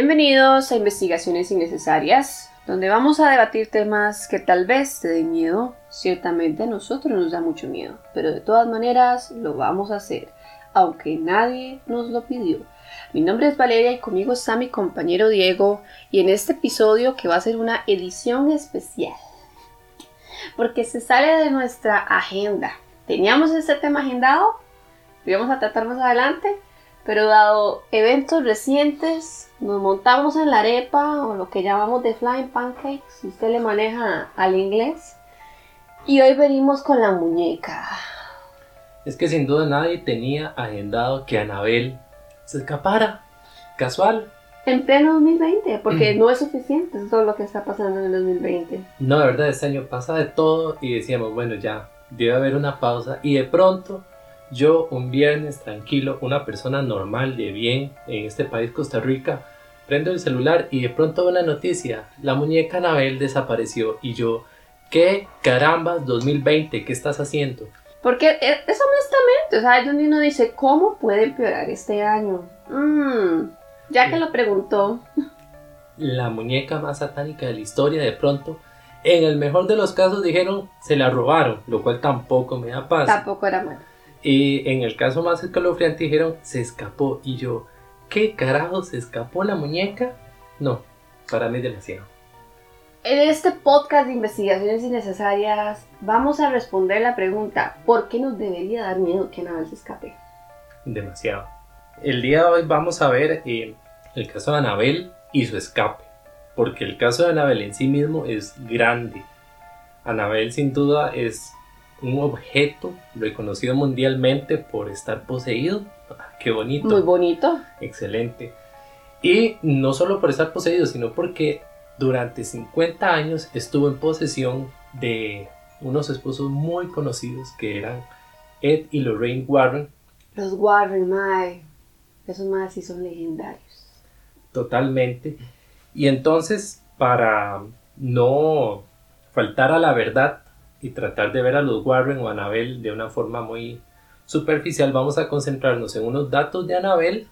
Bienvenidos a Investigaciones Innecesarias, donde vamos a debatir temas que tal vez te den miedo. Ciertamente a nosotros nos da mucho miedo, pero de todas maneras lo vamos a hacer, aunque nadie nos lo pidió. Mi nombre es Valeria y conmigo está mi compañero Diego y en este episodio que va a ser una edición especial, porque se sale de nuestra agenda. Teníamos este tema agendado, lo íbamos a tratar más adelante, pero dado eventos recientes, nos montamos en la arepa o lo que llamamos de flying pancakes, si usted le maneja al inglés. Y hoy venimos con la muñeca. Es que sin duda nadie tenía agendado que Anabel se escapara. Casual. En pleno 2020, porque no es suficiente todo lo que está pasando en el 2020. No, de verdad, este año pasa de todo y decíamos, bueno, ya, debe haber una pausa. Y de pronto yo un viernes tranquilo, una persona normal de bien en este país, Costa Rica, prendo el celular y de pronto una noticia, la muñeca Anabel desapareció y yo, ¿qué carambas 2020? ¿Qué estás haciendo? Porque e, es honestamente, o sea, donde uno dice, ¿cómo puede empeorar este año? Mm, ya que lo preguntó. La muñeca más satánica de la historia, de pronto, en el mejor de los casos dijeron, se la robaron, lo cual tampoco me da paz. Tampoco era malo. Y en el caso más escalofriante dijeron, se escapó. Y yo, ¿qué carajo? ¿Se escapó la muñeca? No, para mí demasiado. En este podcast de investigaciones innecesarias vamos a responder la pregunta, ¿por qué nos debería dar miedo que Anabel se escape? Demasiado. El día de hoy vamos a ver eh, el caso de Anabel y su escape, porque el caso de Anabel en sí mismo es grande. Anabel sin duda es un objeto reconocido mundialmente por estar poseído. Ah, qué bonito. Muy bonito. Excelente. Y no solo por estar poseído, sino porque durante 50 años estuvo en posesión de unos esposos muy conocidos que eran Ed y Lorraine Warren. Los Warren, mae. Esos más sí son legendarios. Totalmente. Y entonces, para no faltar a la verdad, y tratar de ver a los Warren o Anabel de una forma muy superficial, vamos a concentrarnos en unos datos de Anabel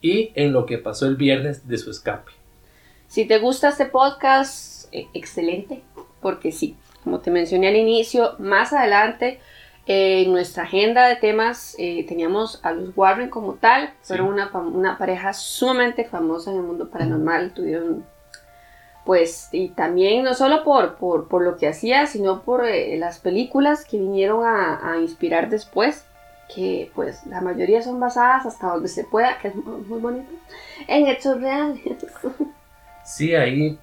y en lo que pasó el viernes de su escape. Si te gusta este podcast, eh, excelente, porque sí, como te mencioné al inicio, más adelante eh, en nuestra agenda de temas eh, teníamos a los Warren como tal, fueron una, una, pareja sumamente famosa en el mundo paranormal, tuvieron pues y también no solo por, por, lo que hacía, sino por eh, las películas que vinieron a, inspirar después, que pues la mayoría son basadas hasta donde se pueda, que es muy, bonito, en hechos reales. Sí, ahí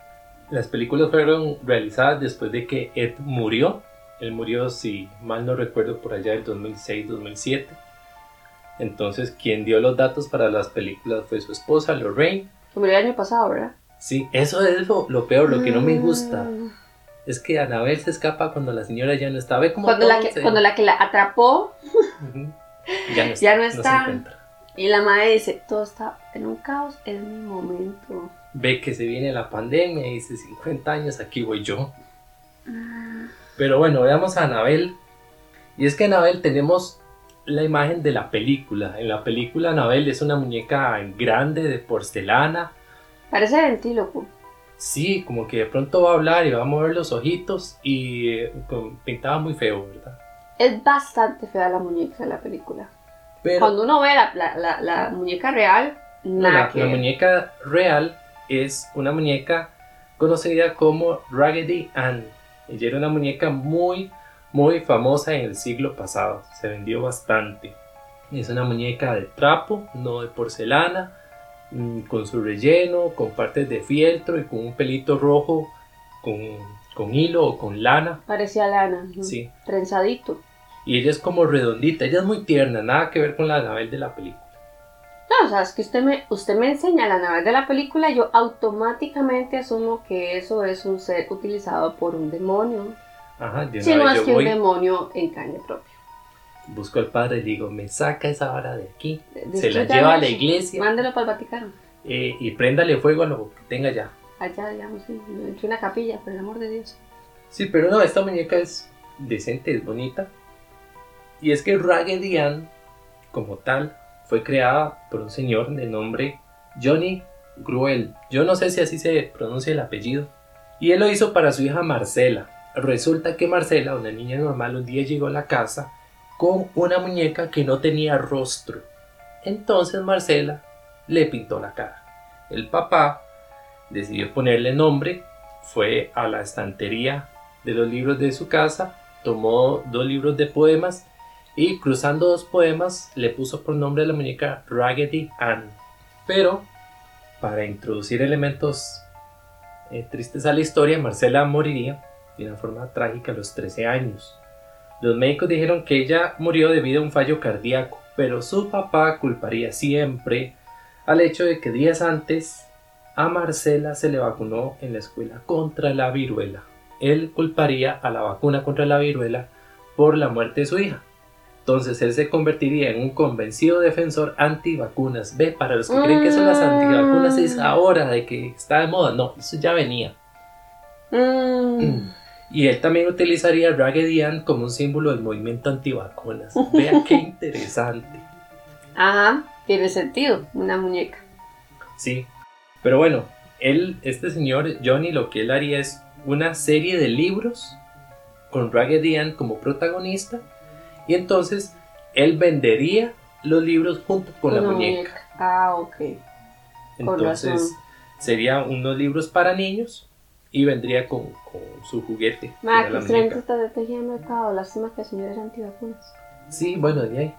las películas fueron realizadas después de que Ed murió. Él murió, si mal no recuerdo, por allá del 2006-2007. Entonces, quien dio los datos para las películas fue su esposa, Lorraine. murió el año pasado, ¿verdad? Sí, eso es lo, peor, lo que no me gusta. Mm. Es que Anabel se escapa cuando la señora ya no está. Ve cuando, la que, cuando la que la atrapó ya no está. y la madre dice, todo está en un caos, es mi momento. Ve que se viene la pandemia y dice, 50 años, aquí voy yo. Ah. Pero bueno, veamos a Anabel. Y es que Anabel tenemos la imagen de la película. En la película Anabel es una muñeca grande de porcelana Parece ventríloco. Sí, como que de pronto va a hablar y va a mover los ojitos y eh, pintaba muy feo, ¿verdad? Es bastante fea la muñeca de la película. Pero, Cuando uno ve la, muñeca real, nada la, la muñeca real es una muñeca conocida como Raggedy Ann. Ella era una muñeca muy, muy famosa en el siglo pasado. Se vendió bastante. Es una muñeca de trapo, no de porcelana con su relleno, con partes de fieltro y con un pelito rojo con, hilo o con lana. Parecía lana. Sí. Trenzadito. Y ella es como redondita, ella es muy tierna, nada que ver con la Anabel de la película. No, o sea, es que usted me, usted me enseña la Anabel de la película, yo automáticamente asumo que eso es un ser utilizado por un demonio. Ajá, si no es que un demonio en carne propia busco al padre y digo, me saca esa vara de aquí, se la lleva a la iglesia. Mándelo para el Vaticano. Eh, y préndale fuego a lo que tenga ya. Allá, digamos, sí, entre una capilla, por el amor de Dios. Sí, pero no, esta muñeca es decente, es bonita. Y es que Raggedy Ann, como tal, fue creada por un señor de nombre Johnny Gruel. Yo no sé si así se pronuncia el apellido. Y él lo hizo para su hija Marcela. Resulta que Marcela, una niña normal, un día llegó a la casa con una muñeca que no tenía rostro. Entonces Marcela le pintó la cara. El papá decidió ponerle nombre, fue a la estantería de los libros de su casa, tomó dos libros de poemas y cruzando dos poemas le puso por nombre a la muñeca Raggedy Ann. Pero para introducir elementos eh, tristes a la historia, Marcela moriría de una forma trágica a los 13 años. Los médicos dijeron que ella murió debido a un fallo cardíaco, pero su papá culparía siempre al hecho de que días antes a Marcela se le vacunó en la escuela contra la viruela. Él culparía a la vacuna contra la viruela por la muerte de su hija. Entonces él se convertiría en un convencido defensor antivacunas. Ve, para los que creen que son las antivacunas es mm. ahora de que está de moda. No, eso ya venía. Mm. Y él también utilizaría Raggedy Ann como un símbolo del movimiento antivacunas. Vea qué interesante. Ajá, tiene sentido, una muñeca. Sí, pero bueno, él, este señor Johnny, lo que él haría es una serie de libros con Raggedy Ann como protagonista y entonces él vendería los libros junto con la muñeca. Ah, ok. Entonces serían unos libros para niños y vendría con, su juguete. Ma, que excelente estrategia de mercado. Lástima que el señor es antivacunas. Sí, bueno, de ahí.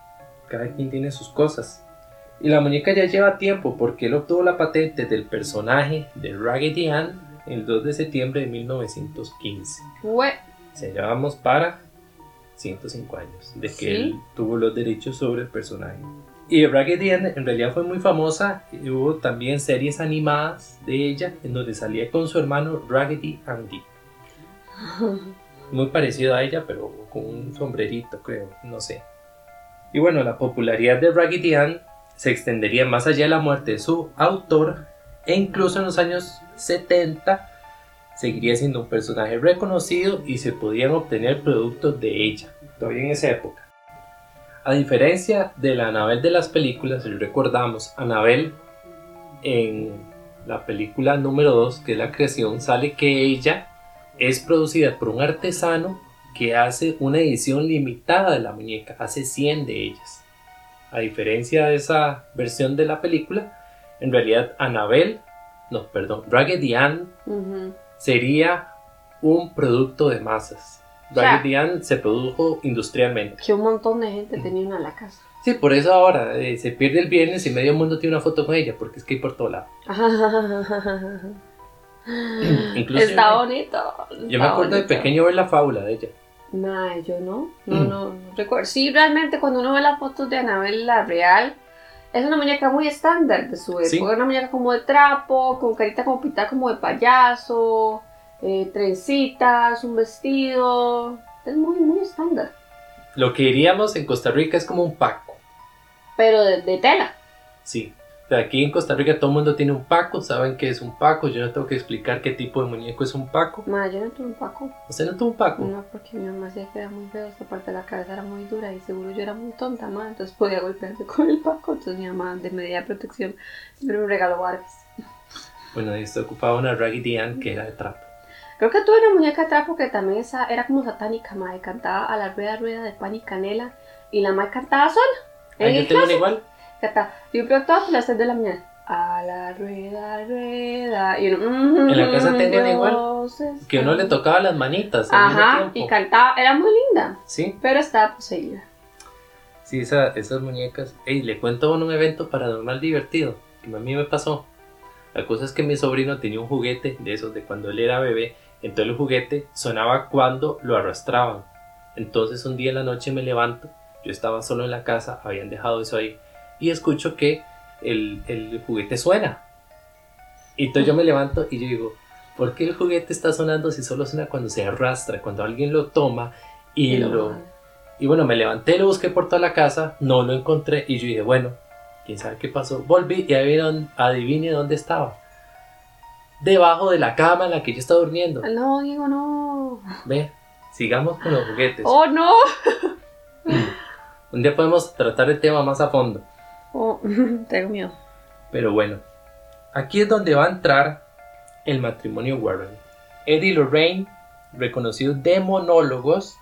Cada quien tiene sus cosas. Y la muñeca ya lleva tiempo porque él obtuvo la patente del personaje de Raggedy Ann el 2 de septiembre de 1915. ¿Qué? Se llevamos para 105 años de que él tuvo los derechos sobre el personaje. Y Raggedy Ann en realidad fue muy famosa. Hubo también series animadas de ella en donde salía con su hermano Raggedy Andy. Muy parecido a ella, pero con un sombrerito, creo, no sé. Y bueno, la popularidad de Raggedy Ann se extendería más allá de la muerte de su autor e incluso en los años 70 seguiría siendo un personaje reconocido y se podían obtener productos de ella, todavía en esa época. A diferencia de la Anabel de las películas, si recordamos, Anabel en la película número 2, que es la creación, sale que ella es producida por un artesano que hace una edición limitada de la muñeca, hace 100 de ellas. A diferencia de esa versión de la película, en realidad Anabel, no, perdón, Raggedy Ann sería un producto de masas. Raggedy Ann se produjo industrialmente. Que un montón de gente tenía una en la casa. Sí, por eso ahora eh, se pierde el viernes y medio mundo tiene una foto con ella, porque es que hay por todo lado. está bonito. yo me acuerdo de pequeño ver la fábula de ella. No, yo no, no, no, recuerdo. Sí, realmente cuando uno ve las fotos de Anabel, la real, es una muñeca muy estándar de su época. Una muñeca como de trapo, con carita como pintada como de payaso, eh, trencitas, un vestido. Es muy, muy estándar. Lo que diríamos en Costa Rica es como un paco. Pero de, de tela. Sí aquí en Costa Rica todo el mundo tiene un paco, saben qué es un paco, yo no tengo que explicar qué tipo de muñeco es un paco. Ma, yo no tuve un paco. ¿Usted no tuvo un paco? No, porque mi mamá decía que era muy feo, esta parte de la cabeza era muy dura y seguro yo era muy tonta, ma, entonces podía golpearse con el paco, entonces mi mamá de medida de protección siempre me regaló Barbies. Bueno, y esto ocupaba una Raggedy Ann que era de trapo. Creo que tuve una muñeca de trapo que también esa, era como satánica, ma, cantaba a la rueda rueda de pan y canela y la ma cantaba sola. ¿Ah, yo tengo una igual? Yo creo todas las 6 de la mañana. A la rueda, rueda. Y en la casa tenían igual. Que uno le tocaba las manitas. Ajá, y cantaba. Era muy linda. Sí. Pero estaba poseída. Sí, esa, esas muñecas. Ey, le cuento un evento paranormal divertido que a mí me pasó. La cosa es que mi sobrino tenía un juguete de esos de cuando él era bebé. Entonces el juguete sonaba cuando lo arrastraban. Entonces un día en la noche me levanto. Yo estaba solo en la casa, habían dejado eso ahí y escucho que el, juguete suena. Y entonces yo me levanto y yo digo, ¿por qué el juguete está sonando si solo suena cuando se arrastra, cuando alguien lo toma y, lo... Y bueno, me levanté, lo busqué por toda la casa, no lo encontré y yo dije, bueno, quién sabe qué pasó. Volví y adivine dónde estaba. Debajo de la cama en la que yo estaba durmiendo. No, Diego, no. Ve, sigamos con los juguetes. Oh, no. Un día podemos tratar el tema más a fondo. Oh, tengo miedo. Pero bueno, Aquí es donde va a entrar el matrimonio Warren. Eddie y Lorraine, reconocidos demonólogos,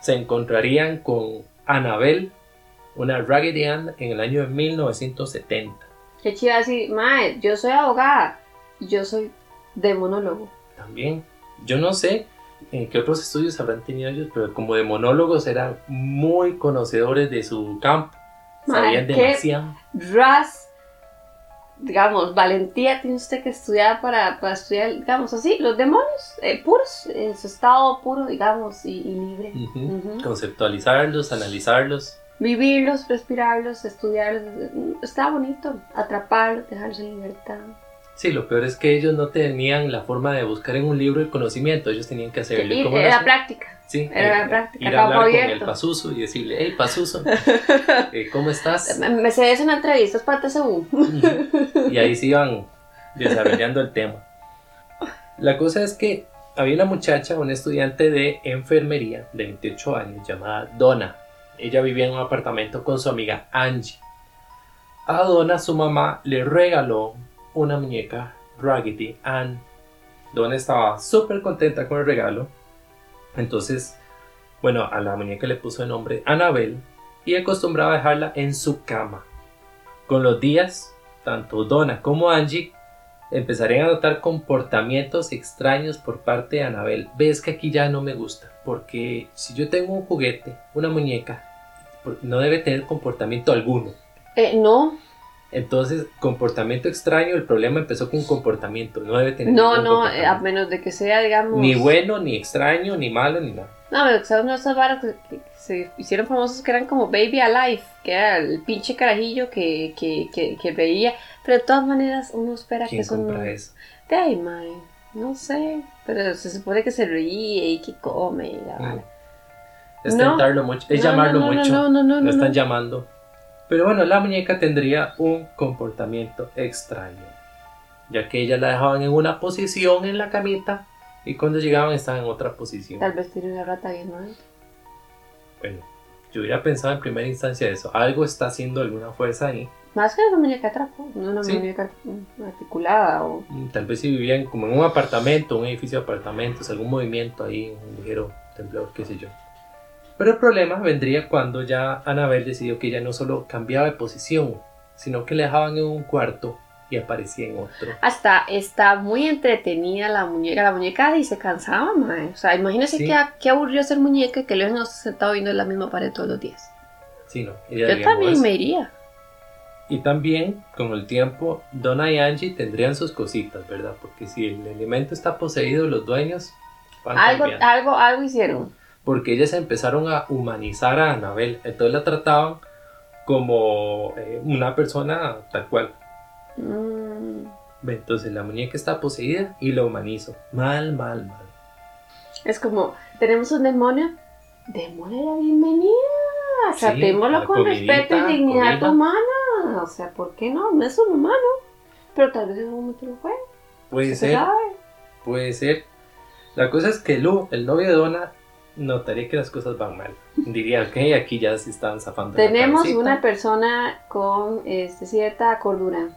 se encontrarían con Annabelle, una Raggedy Ann, en el año de 1970. Qué chido así, mae, yo soy abogada yo soy demonólogo. También, yo no sé en qué otros estudios habrán tenido ellos, pero como demonólogos eran muy conocedores de su campo. Sabían demasiado. Ras, digamos, valentía tiene usted que estudiar para, para estudiar, digamos así, los demonios eh, puros, en su estado puro, digamos, y, y libre. Conceptualizarlos, analizarlos. Vivirlos, respirarlos, estudiarlos, está bonito, atraparlos, dejarlos en libertad. Sí, lo peor es que ellos no tenían la forma de buscar en un libro el conocimiento, ellos tenían que hacerlo. ¿Y Y cómo lo era hacían? práctica. Sí, era eh, la práctica, ir a hablar con abierto. el Pazuzu y decirle, hey Pazuzu, eh, ¿cómo estás? Me, sé eso en entrevistas para TCU. Y ahí se iban desarrollando el tema. La cosa es que había una muchacha, una estudiante de enfermería de 28 años llamada Donna. Ella vivía en un apartamento con su amiga Angie. A Donna su mamá le regaló una muñeca Raggedy Ann. Donna estaba súper contenta con el regalo. Entonces, bueno, a la muñeca le puso el nombre Annabelle y acostumbraba a dejarla en su cama. Con los días, tanto Donna como Angie empezarían a notar comportamientos extraños por parte de Annabelle. Ves que aquí ya no me gusta, porque si yo tengo un juguete, una muñeca, no debe tener comportamiento alguno. Eh, no, Entonces, comportamiento extraño, el problema empezó con comportamiento, no debe tener no, no, eh, a menos de que sea, digamos. ni bueno, ni extraño, ni malo, ni nada. No, pero que son unas varas que, que se hicieron famosos que eran como Baby Alive, que era el pinche carajillo que, que, que, que veía. Pero de todas maneras, uno espera que ¿Quién eso no. compra eso? De ahí, mae, no sé. Pero se supone que se ríe y que come y la vara. Es No. tentarlo mucho, es No, llamarlo no, no, mucho. No, no, no, lo no. están no. llamando. Pero bueno, la muñeca tendría un comportamiento extraño, ya que ella la dejaban en una posición en la camita y cuando llegaban estaban en otra posición. Tal vez tiene una rata bien mal. Bueno, yo hubiera pensado en primera instancia eso, algo está haciendo alguna fuerza ahí. Más que una muñeca trapo, no una Sí. muñeca articulada o. Mm, Tal vez si vivían como en un apartamento, un edificio de apartamentos, algún movimiento ahí, un ligero temblor, qué sé yo. Pero el problema vendría cuando ya Anabel decidió que ella no solo cambiaba de posición, sino que la dejaban en un cuarto y aparecía en otro. Hasta está muy entretenida la muñeca. La muñeca y se cansaba, mae. O sea, imagínese Sí. qué, qué aburrido ser muñeca y que luego nos sentado viendo la misma pared todos los días. Sí, no, ella Yo también me iría. Y también, con el tiempo, Donna y Angie tendrían sus cositas, ¿verdad? Porque si el elemento está poseído, los dueños van Algo, cambiando. algo, algo hicieron. Porque ellas empezaron a humanizar a Anabel. Entonces la trataban como eh, una persona tal cual. Mm, Entonces la muñeca está poseída y la humanizo. Mal, mal, mal. Es como, tenemos un demonio. Démosle la bienvenida. La con comidita, respeto y dignidad comida. humana. O sea, ¿por qué no? No es un humano. Pero tal vez en un momento lo fue. Puede Se ser, puede ser. La cosa es que Lu, el novio de Donna, notaría que las cosas van mal. Diría, ok, aquí ya se están zafando. Tenemos una persona con este, cierta cordura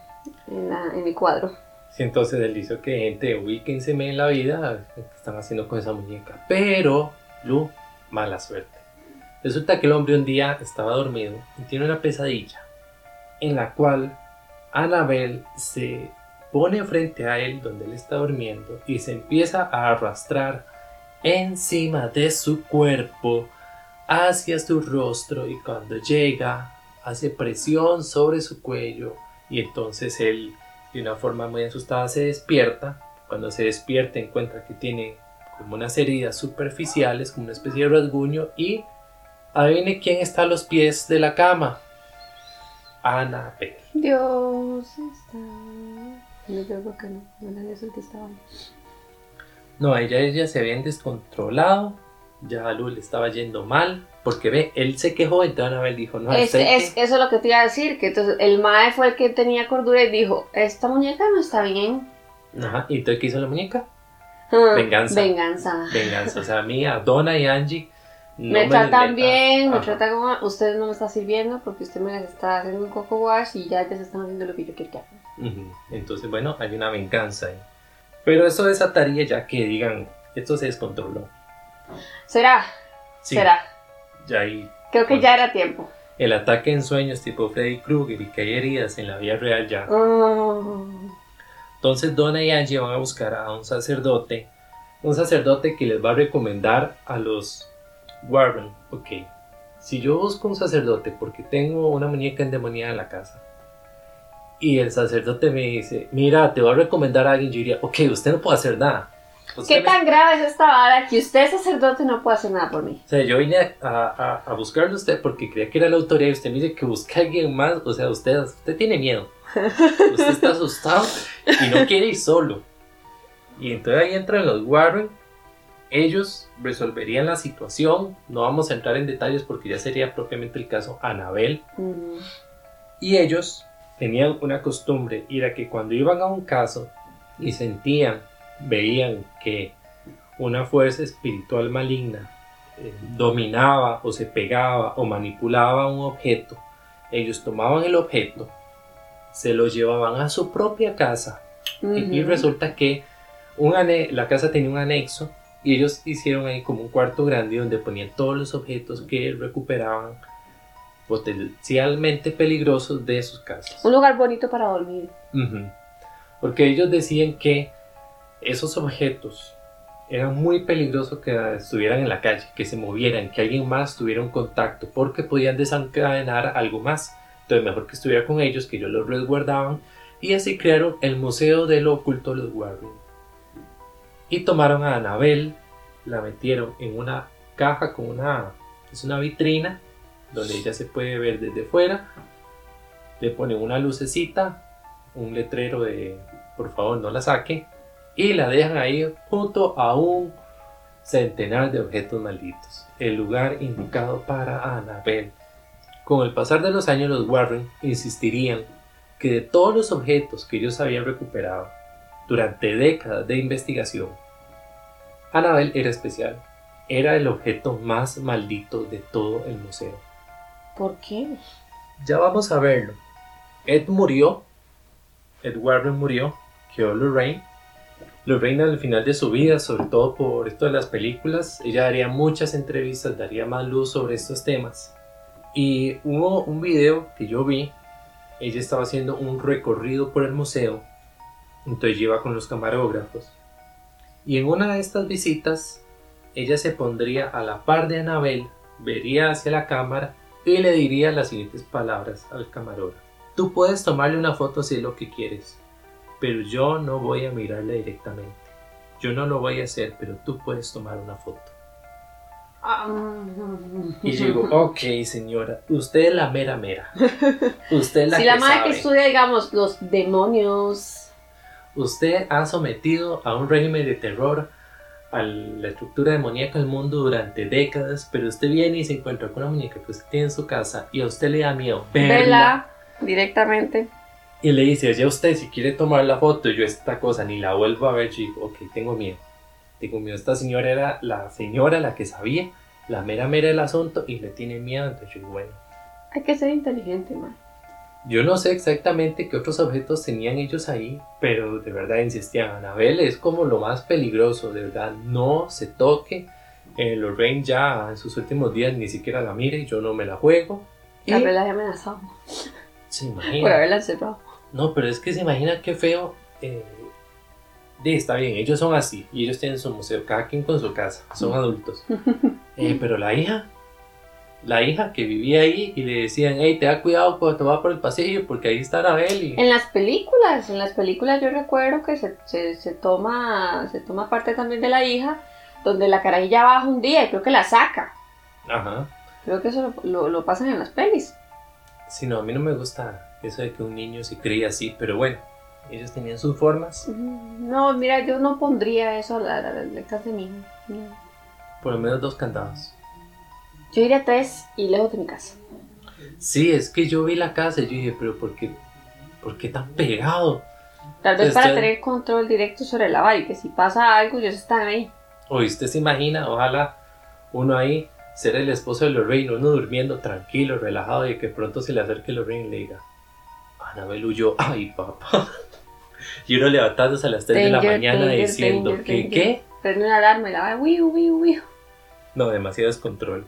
en, la, en el cuadro. Sí, entonces él dice, ok, gente, ubíquense en la vida, ¿qué están haciendo con esa muñeca? Pero, Lu, mala suerte. Resulta que el hombre un día estaba dormido y tiene una pesadilla en la cual Annabel se pone frente a él donde él está durmiendo y se empieza a arrastrar encima de su cuerpo hacia su rostro y cuando llega hace presión sobre su cuello y entonces él de una forma muy asustada se despierta. Cuando se despierta encuentra que tiene como unas heridas superficiales, como una especie de rasguño y adivine quién está a los pies de la cama. Annabelle. Dios está. No creo que no. No era que. No, ella, ella se habían descontrolado. Ya a Lu le estaba yendo mal. Porque ve, él se quejó, entonces Annabelle dijo, no, Es, ¿sabe es- eso es lo que te iba a decir. Que entonces el Mae fue el que tenía cordura y dijo: Esta muñeca no está bien. Ajá, ¿y entonces qué hizo la muñeca? Ah, Venganza. Venganza. Venganza. O sea, a mí, a Donna y Angie. no me tratan les- bien, me Ajá. tratan como. Usted no me está sirviendo porque usted me está haciendo un coco wash y ya, ya se están haciendo lo que yo quiero que hagan. Entonces, bueno, hay una venganza ahí. Pero eso desataría ya que digan, esto se descontroló. ¿Será? Sí, ¿Será? Ya hay Creo que Bueno. ya era tiempo. el ataque en sueños tipo Freddy Krueger y que hay heridas en la vida real ya. Oh. Entonces Donna y Angie van a buscar a un sacerdote, un sacerdote que les va a recomendar a los Warren, ok, si yo busco un sacerdote porque tengo una muñeca endemoniada en la casa y el sacerdote me dice, mira, te voy a recomendar a alguien, yo diría, ok, usted no puede hacer nada. Usted ¿Qué me- tan grave es esta vara que usted, sacerdote, no puede hacer nada por mí? O sea, yo vine a, a, a buscarle a usted porque creía que era la autoridad y usted me dice que busque a alguien más. O sea, usted, usted tiene miedo. Usted está asustado y no quiere ir solo. Y entonces ahí entran los Warren. Ellos resolverían la situación. No vamos a entrar en detalles porque ya sería propiamente el caso Anabel. Ujú. Y ellos tenían una costumbre, y era que cuando iban a un caso y sentían, veían que una fuerza espiritual maligna eh, dominaba o se pegaba o manipulaba un objeto, ellos tomaban el objeto, se lo llevaban a su propia casa. Y, resulta que un la casa tenía un anexo y ellos hicieron ahí como un cuarto grande donde ponían todos los objetos que recuperaban potencialmente peligrosos de sus casas. Un lugar bonito para dormir. Ujú. Porque ellos decían que esos objetos eran muy peligrosos que estuvieran en la calle, que se movieran, que alguien más tuviera un contacto, porque podían desencadenar algo más. Entonces mejor que estuviera con ellos, que ellos los resguardaban, y así crearon el Museo de lo Oculto de los Warren. Y tomaron a Anabel, la metieron en una caja con una, es una vitrina, donde ella se puede ver desde fuera, le ponen una lucecita, un letrero de por favor no la saque y la dejan ahí junto a un centenar de objetos malditos, el lugar indicado para Annabelle. Con el pasar de los años los Warren insistirían que de todos los objetos que ellos habían recuperado durante décadas de investigación, Annabelle era especial, era el objeto más maldito de todo el museo. ¿Por qué? Ya vamos a verlo. Ed murió. Ed Warren murió. Quedó Lorraine. Lorraine al final de su vida, sobre todo por esto de las películas, ella daría muchas entrevistas, daría más luz sobre estos temas. Y hubo un video que yo vi. Ella estaba haciendo un recorrido por el museo. Entonces iba con los camarógrafos. Y en una de estas visitas, ella se pondría a la par de Annabelle, vería hacia la cámara y le diría las siguientes palabras al camarógrafo. Tú puedes tomarle una foto si es lo que quieres, pero yo no voy a mirarla directamente. Yo no lo voy a hacer, pero tú puedes tomar una foto. Ah, Y yo digo, ok señora, usted es la mera mera. Usted es la si que la madre sabe. que estudia, digamos, los demonios. Usted ha sometido a un régimen de terror a la estructura demoníaca del mundo durante décadas, pero usted viene y se encuentra con una muñeca que usted tiene en su casa y a usted le da miedo verla. Vela directamente. Y le dice, ya usted si quiere tomar la foto, yo esta cosa ni la vuelvo a ver, yo digo, ok, tengo miedo. Tengo miedo. Esta señora era la señora la que sabía la mera mera del asunto y le tiene miedo, entonces yo digo, bueno. Hay que ser inteligente, man. Yo no sé exactamente qué otros objetos tenían ellos ahí, pero de verdad insistían, Anabel es como lo más peligroso, de verdad, no se toque. Eh, Lorraine ya en sus últimos días ni siquiera la mire, yo no me la juego. Y Tal vez la amenazado se por imagina. haberla encerrado. No, pero es que se imagina qué feo. Eh, de, está bien, ellos son así y ellos tienen su museo, cada quien con su casa, son adultos. Eh, pero la hija, la hija que vivía ahí y le decían, hey, te da cuidado cuando te vas por el pasillo porque ahí está Anabel. Y... En las películas, en las películas yo recuerdo que se, se, se toma se toma parte también de la hija, donde la carajilla baja un día y creo que la saca. Ajá. Creo que eso lo, lo, lo pasan en las pelis. Sí, no, a mí no me gusta eso de que un niño se cría así, pero bueno, ellos tenían sus formas, No, mira, yo no pondría eso a la, a la, a la casa de mi hijo. no. por lo menos dos candados. Yo iría a tres y lejos de mi casa. Sí, es que yo vi la casa y yo dije, pero ¿por qué, por qué tan pegado? Tal vez Este- para tener control directo sobre la vara y que si pasa algo, ellos están ahí. O usted se imagina, ojalá uno ahí ser el esposo de Lorraine, uno durmiendo tranquilo, relajado y que pronto se le acerque Lorraine y le diga, Anabel huyó. Ay, papá. Y uno levantándose a las 3 de la Danger, mañana danger, diciendo danger, danger. ¿qué? Prende una alarma y la va, wiu, wiu, wiu. No, demasiado descontrol.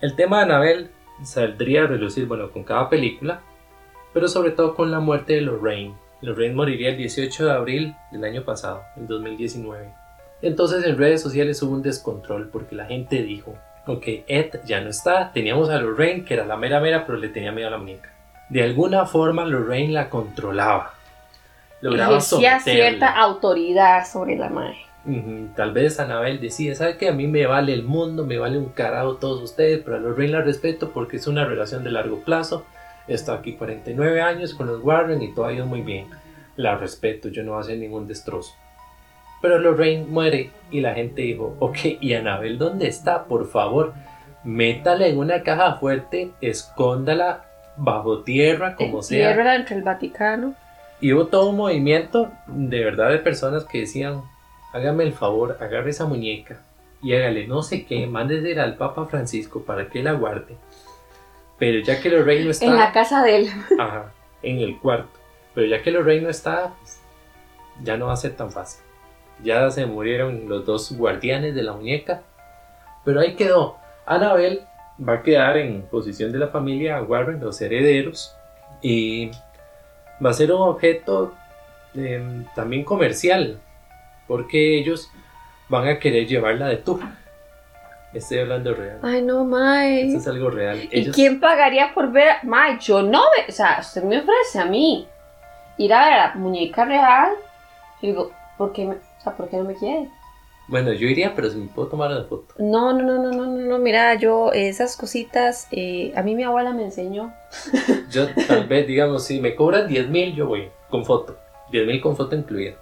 El tema de Anabel saldría a relucir, bueno, con cada película, pero sobre todo con la muerte de Lorraine. Lorraine moriría el 18 de abril del año pasado, el 2019. Entonces en redes sociales hubo un descontrol porque la gente dijo, ok, Ed ya no está, teníamos a Lorraine que era la mera mera, pero le tenía miedo a la muñeca. De alguna forma Lorraine la controlaba. Lograba Ejercía someterla. cierta autoridad sobre la madre. Tal vez Anabel decía, ¿sabe qué? A mí me vale el mundo, me vale un carajo todos ustedes, pero a Lorraine la respeto porque es una relación de largo plazo. Está aquí 49 años con los Warren y todo ha ido muy bien. La respeto, yo no voy a hacer ningún destrozo. Pero Lorraine muere y la gente dijo, ok, ¿y Anabel dónde está? Por favor, métala en una caja fuerte, escóndala bajo tierra, como sea. Tierra entre el Vaticano. Y hubo todo un movimiento de verdad de personas que decían, hágame el favor, agarre esa muñeca y hágale no sé qué, mándesela al Papa Francisco para que la guarde. Pero ya que Lorraine no está En la casa de él. ajá, en el cuarto, pero ya que Lorraine no está, pues, ya no va a ser tan fácil. Ya se murieron los dos guardianes de la muñeca, pero ahí quedó. Annabelle va a quedar en posición de la familia Warren, los herederos, y va a ser un objeto em, también comercial, porque ellos van a querer llevarla de tour. Estoy hablando real. Ay, no, mae. Esto es algo real. ¿Y quién pagaría por ver? a- Mae, yo no ve. O sea, usted me ofrece a mí ir a ver a la muñeca real. Y digo, ¿por qué, me- o sea, ¿por qué no me quiere? Bueno, yo iría, pero si me puedo tomar una foto. No, no, no, no, no, no, no, mira, yo esas cositas, eh, a mí mi abuela me enseñó. Yo tal vez, digamos, si me cobran 10 mil, yo voy con foto. 10 mil con foto incluida.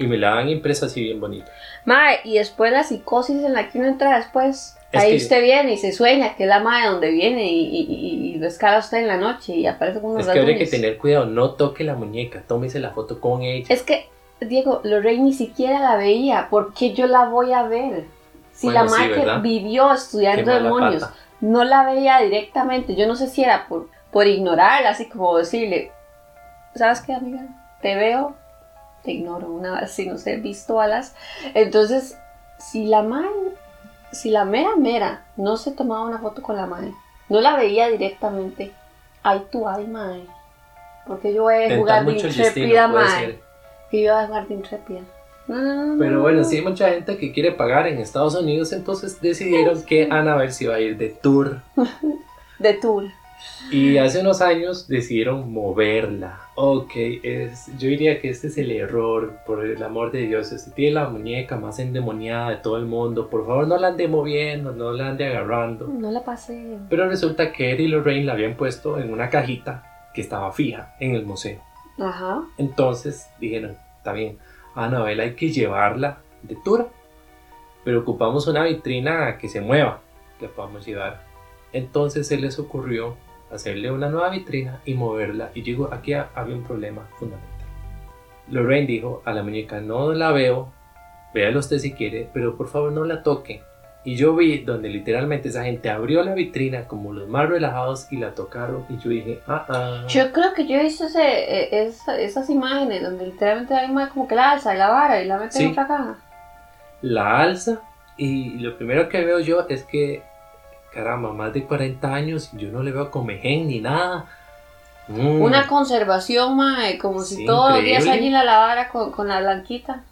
Y me la dan impresa así bien bonita. Mae, y después la psicosis en la que uno entra después. Es ahí que- usted viene y se sueña que es la madre donde viene y, y, y- y lo escala usted en la noche y aparece con unos Es que habría que tener cuidado, no toque la muñeca, tómese la foto con ella. Es que, Diego, Lorraine ni siquiera la veía. ¿Por qué yo la voy a ver? Si Bueno, la sí, madre que ¿verdad? vivió estudiando demonios pata. no la veía directamente. Yo no sé si era por, por ignorarla, así como decirle, ¿sabes qué, amiga? Te veo, te ignoro, una vez sin no ser visto alas. Entonces, si la madre, si la mera mera no se tomaba una foto con la madre, no la veía directamente, ay tú, ay madre. Porque yo voy a Tentar jugar de intrépida, madre. Que yo voy a jugar de intrépida. No, no, no, no, Pero no, bueno, no. sí hay mucha gente que quiere pagar en Estados Unidos, entonces decidieron que Annabelle se iba a ir de tour. De tour. Y hace unos años decidieron moverla. Ok, es, yo diría que este es el error, por el amor de Dios. Este tiene la muñeca más endemoniada de todo el mundo. Por favor, no la ande moviendo, no la ande agarrando. No la pasé. Pero resulta que Ed y Lorraine la habían puesto en una cajita que estaba fija en el museo. Ajá. Entonces dijeron, está bien, a Anabel hay que llevarla de tour. Pero ocupamos una vitrina que se mueva, que la podamos llevar. Entonces se les ocurrió hacerle una nueva vitrina y moverla. Y digo, aquí ha- había un problema fundamental. Lorraine dijo a la muñeca, no la veo, véala usted si quiere, pero por favor no la toque. Y yo vi donde literalmente esa gente abrió la vitrina como los más relajados y la tocaron. Y yo dije, ah, ah. Yo creo que yo he visto ese, eh, esa- esas imágenes donde literalmente hay una como que la alza y la vara y la mete Sí. en otra caja. la alza y lo primero que veo yo es que, caramba, más de 40 años y yo no le veo comején ni nada. Mm, Una conservación, mae, como si Sí, todos los días allí la lavara con, con la blanquita.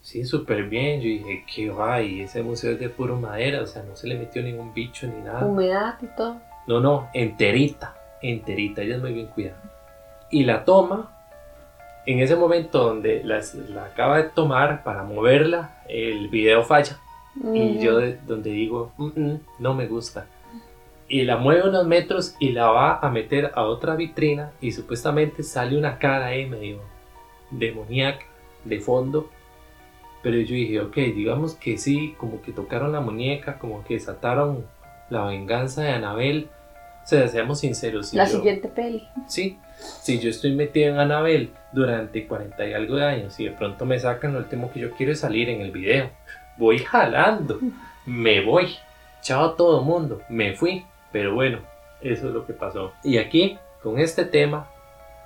Sí, súper bien. Yo dije, qué va, y ese museo es de puro madera, o sea, no se le metió ningún bicho ni nada. Humedad y todo. No, no, enterita, enterita, ella es muy bien cuidada. Y la toma, en ese momento donde la acaba de tomar para moverla, el video falla. Y yo de- donde digo, "Mm, mm, no me gusta. Y la mueve unos metros y la va a meter a otra vitrina y supuestamente sale una cara ahí medio demoníaca de fondo. Pero yo dije, ok, digamos que sí, como que tocaron la muñeca, como que desataron la venganza de Anabel. O sea, seamos sinceros. si La yo- siguiente peli. Sí, si yo estoy metido en Anabel durante 40 y algo de años y de pronto me sacan, lo último que yo quiero es salir en el video. Voy jalando, me voy. Chao a todo mundo, me fui. Pero bueno, eso es lo que pasó. Y aquí, con este tema,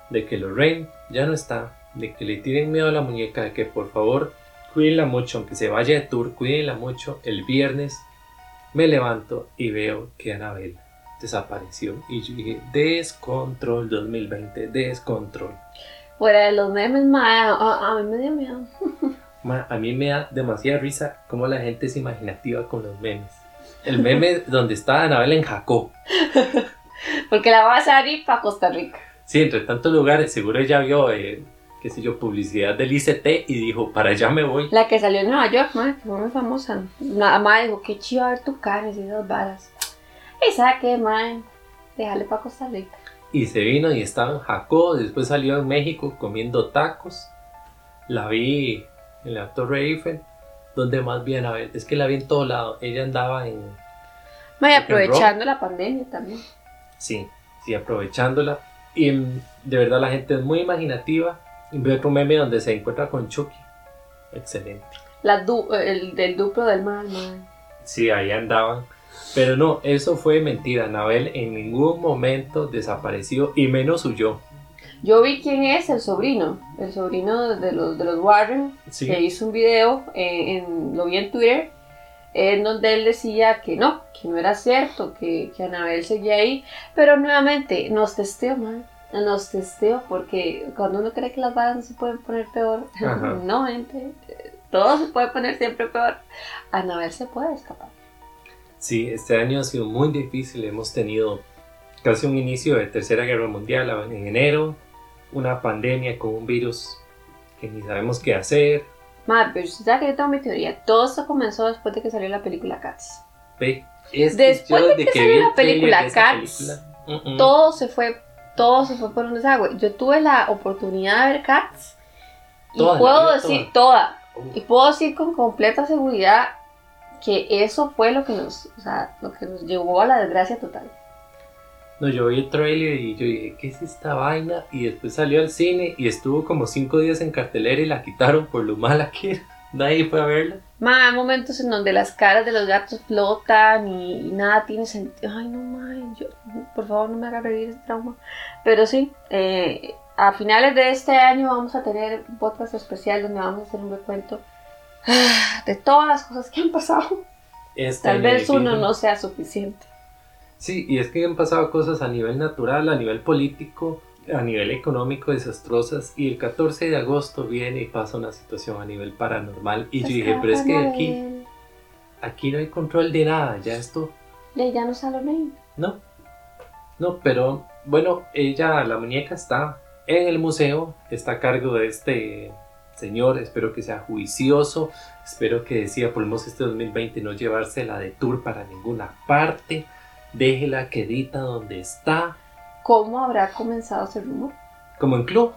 de que Lorraine ya no está, de que le tienen miedo a la muñeca, de que por favor cuídenla mucho, aunque se vaya de tour, cuídenla mucho. El viernes me levanto y veo que Anabel desapareció. Y yo dije, descontrol 2020, descontrol. Fuera de los memes, ma, a, a mí me dio miedo. Ma, a mí me da demasiada risa cómo la gente es imaginativa con los memes. El meme donde está Anabel en Jacó. Porque la vas a ir para Costa Rica. Sí, entre tantos lugares, seguro ella vio, eh, qué sé yo, publicidad del ICT y dijo, para allá me voy. La que salió en Nueva York, ma, que fue muy famosa. Nada más dijo, qué chido ver tu cara y esas varas. Y sabe qué, ma, déjale para Costa Rica. Y se vino y estaba en Jacó, después salió en México comiendo tacos. La vi en la Torre Eiffel, donde más bien, a ver, es que la vi en todo lado. Ella andaba en, Ma, y Rock and aprovechando la pandemia también. sí, sí, aprovechándola. Y mm, de verdad la gente es muy imaginativa. Y veo otro meme donde se encuentra con Chucky. Excelente. La du- el del duplo del mal, ma. Sí, ahí andaban. Pero no, eso fue mentira. Anabel en ningún momento desapareció y menos huyó. Yo vi quién es el sobrino, el sobrino de los, de los Warren, Sí. que hizo un video, en, lo vi en Twitter, en donde él decía que no, que no era cierto, que, que Anabel seguía ahí, pero nuevamente nos testeo, man, nos testeo, porque cuando uno cree que las balas no se pueden poner peor, Ajá. no, gente, todo se puede poner siempre peor, Anabel se puede escapar. Sí, este año ha sido muy difícil. Hemos tenido casi un inicio de Tercera Guerra Mundial en enero, una pandemia con un virus que ni sabemos qué hacer. Madre, pero usted sabe que yo tengo mi teoría, todo esto comenzó después de que salió la película Cats. Ve, es que Después de que salió la película Cats, película, todo se fue todo se fue por un desagüe. Yo tuve la oportunidad de ver Cats y Toda, puedo decir toda. y puedo decir con completa seguridad que eso fue lo que nos, o sea, lo que nos llevó a la desgracia total. No, yo vi el trailer y yo dije, ¿qué es esta vaina? Y después salió al cine y estuvo como cinco días en cartelera y la quitaron por lo mala que era. Nadie fue a verla. Ma, hay momentos en donde las caras de los gatos flotan y, y nada tiene sentido. Ay, no, ma, yo, por favor no me haga revivir ese trauma. Pero sí, eh, a finales de este año vamos a tener un podcast especial donde vamos a hacer un recuento ah, de todas las cosas que han pasado. Este Tal vez uno no sea suficiente. Sí, y es que han pasado cosas a nivel natural, a nivel político, a nivel económico desastrosas. Y el 14 de agosto viene y pasa una situación a nivel paranormal. Y yo dije, pero es que aquí, aquí no hay control de nada, ya esto Ya, ya no sale Lorraine. No, no, pero bueno, ella, la muñeca está en el museo, está a cargo de este señor, espero que sea juicioso, espero que decida por lo menos este 2020 no llevársela de tour para ninguna parte, déjela quedita donde está, ¿Cómo habrá comenzado ese rumor? como en club.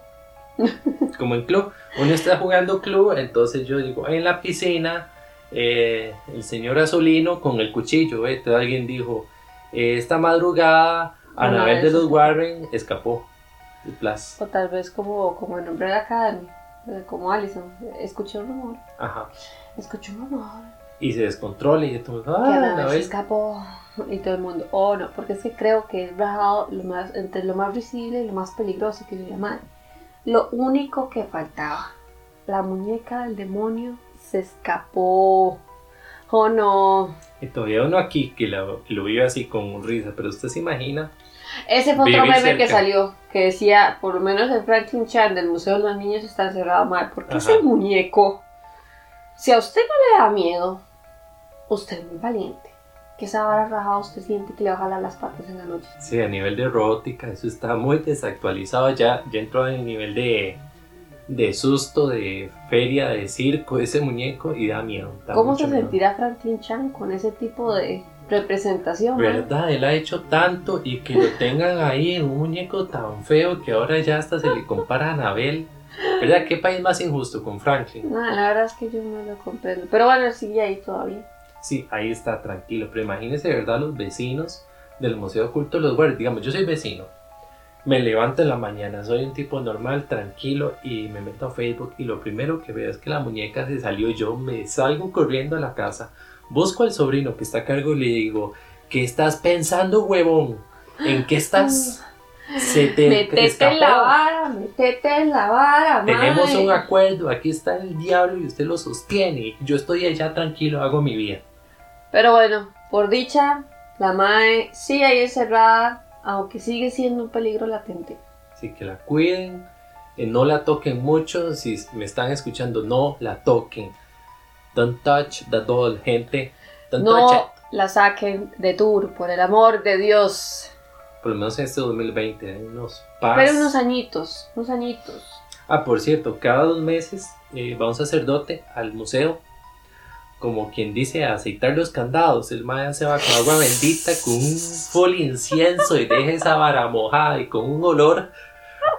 Como en club, uno está jugando club, entonces yo digo, en la piscina, eh, el señor Azulino con el cuchillo, ¿eh? Entonces alguien dijo, eh, esta madrugada, Bueno, Anabel de los Warren escapó. Y plas. O tal vez como, como el nombre de la Academy, eh, como Allison. Escuché un rumor. Ajá. Escuché un rumor. Y se descontrola y todo, ah, Anabel. escapó. Y todo el mundo, oh no, porque es que creo que lo más, entre lo más visible y lo más peligroso que yo llamar. Lo único que faltaba. La muñeca del demonio se escapó. Oh no. Y todavía uno aquí que lo, lo vive así con risa, pero usted se imagina. Ese fue otro meme que salió, que decía, por lo menos el Franklin Chan del Museo de los Niños está encerrado mal. ¿Por qué Ajá. ese muñeco? Si a usted no le da miedo, usted es muy valiente. Que esa vara rajada usted siente que le va a jalar las patas en la noche. Sí, a nivel de robótica, eso está muy desactualizado. Ya, ya entró en el nivel de, de susto, de feria, de circo, ese muñeco y da miedo. da ¿Cómo se miedo. sentirá Franklin Chan con ese tipo de representación? man? ¿Verdad? Él ha hecho tanto y que lo tengan ahí en un muñeco tan feo que ahora ya hasta se le compara a Anabel. ¿Verdad? ¿Qué país más injusto con Franklin? Nah, la verdad es que yo no lo comprendo. Pero bueno, sigue ahí todavía. Sí, ahí está, tranquilo. Pero imagínense, ¿verdad? Los vecinos del Museo Oculto de los Guardias. Digamos, yo soy vecino. Me levanto en la mañana, soy un tipo normal, tranquilo, y me meto a Facebook y lo primero que veo es que la muñeca se salió. Yo me salgo corriendo a la casa, busco al sobrino que está a cargo y le digo, ¿qué estás pensando, huevón? ¿En qué estás? Se te Metete escapó. en la vara, metete en la vara, Tenemos un acuerdo, aquí está el diablo y usted lo sostiene. Yo estoy allá tranquilo, hago mi vida. Pero bueno, por dicha, la mae sigue ahí encerrada, aunque sigue siendo un peligro latente. Así que la cuiden, eh, no la toquen mucho. Si me están escuchando, no la toquen. Don't touch the doll, gente. Don't touch No it. la saquen de tour, por el amor de Dios. Por lo menos en este 2020, hay unos paz. Pero unos añitos, unos añitos. Ah, por cierto, cada dos meses eh, va un sacerdote al museo, como quien dice, a aceitar los candados. El maestro se va con agua bendita, con un full incienso y deja esa vara mojada y con un olor,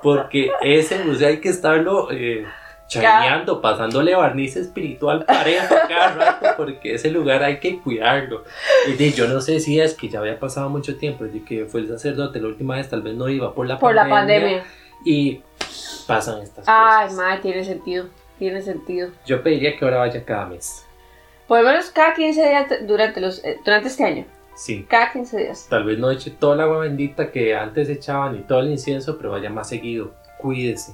porque ese museo hay que estarlo eh, chaneando, pasándole barniz espiritual parejo cada rato, porque ese lugar hay que cuidarlo. Y de, yo no sé si es que ya había pasado mucho tiempo desde que fue el sacerdote la última vez, tal vez no iba por la Por la pandemia. y pasan estas Ay, cosas. mae, tiene sentido. Tiene sentido. Yo pediría que ahora vaya cada mes. Por lo menos cada 15 días te- durante, los, eh, durante este año. Sí. Cada 15 días. Tal vez no eche toda el agua bendita que antes echaban y todo el incienso, pero vaya más seguido. Cuídese.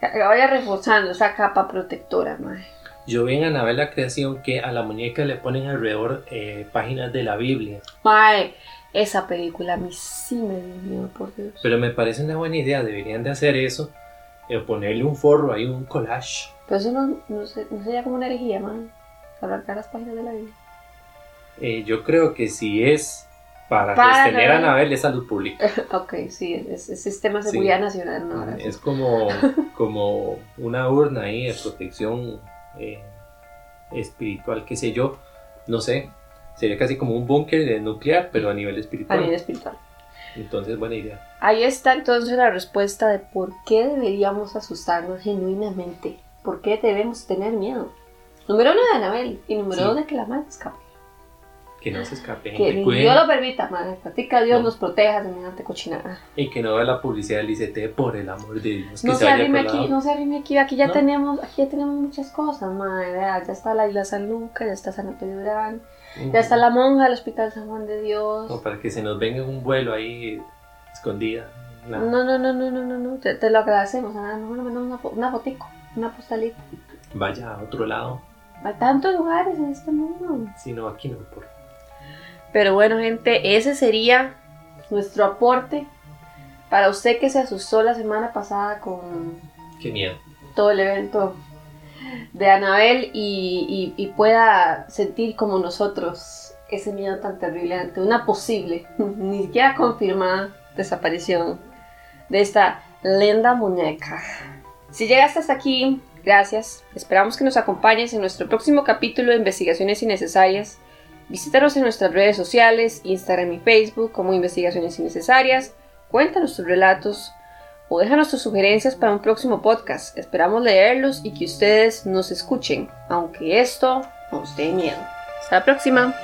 Vaya reforzando esa capa protectora, mae. Yo vi en Anabel la creación que a la muñeca le ponen alrededor eh, páginas de la Biblia. Mae, esa película a mí sí me dio miedo, por Dios. Pero me parece una buena idea. Deberían de hacer eso. eh, ponerle un forro ahí, un collage. Pero eso no, no, no sería como una herejía, mae. Arrancar las páginas de la Biblia. Eh, yo creo que si es para, Para sostener a Anabel. Es salud pública. ok, sí, es, es sistema de seguridad nacional, ¿no? Sí. Es como, como una urna ahí de protección eh, espiritual, qué sé yo. No sé. Sería casi como un búnker de nuclear, pero a nivel A espiritual. nivel espiritual. Entonces, buena idea. Ahí está entonces la respuesta de por qué deberíamos asustarnos genuinamente. ¿Por qué debemos tener miedo? Número uno de Anabel y número Sí. dos de que la madre escape. Que no se escape, Que. Dios lo permita, madre. Practica Dios No. nos proteja semejante cochinada. Y que no vea la publicidad del ICT, por el amor de Dios. Que No se se arrime aquí, no se arrime aquí. Aquí ya No. tenemos, aquí ya tenemos muchas cosas, madre. Ya está la isla San Lucas, ya está San Antonio Durán, ya está la monja del Hospital San Juan de Dios. No, para que se nos venga un vuelo ahí escondida. No, no, no, no, no, no, no. Te, te lo agradecemos. Ah, no, no, no, una, fo- una fotico, una postalita. Vaya a otro lado. Hay tantos lugares en este mundo. Si no, aquí no. Por... Pero bueno, gente, ese sería nuestro aporte para usted que se asustó la semana pasada con Qué miedo. todo el evento de Anabel y, y- y pueda sentir como nosotros ese miedo tan terrible ante una posible, ni siquiera confirmada desaparición de esta lenda muñeca. Si llegaste hasta aquí, gracias. Esperamos que nos acompañes en nuestro próximo capítulo de Investigaciones Innecesarias. Visítanos en nuestras redes sociales, Instagram y Facebook como Investigaciones Innecesarias. Cuéntanos tus relatos o déjanos tus sugerencias para un próximo podcast. Esperamos leerlos y que ustedes nos escuchen, aunque esto nos dé miedo. Hasta la próxima.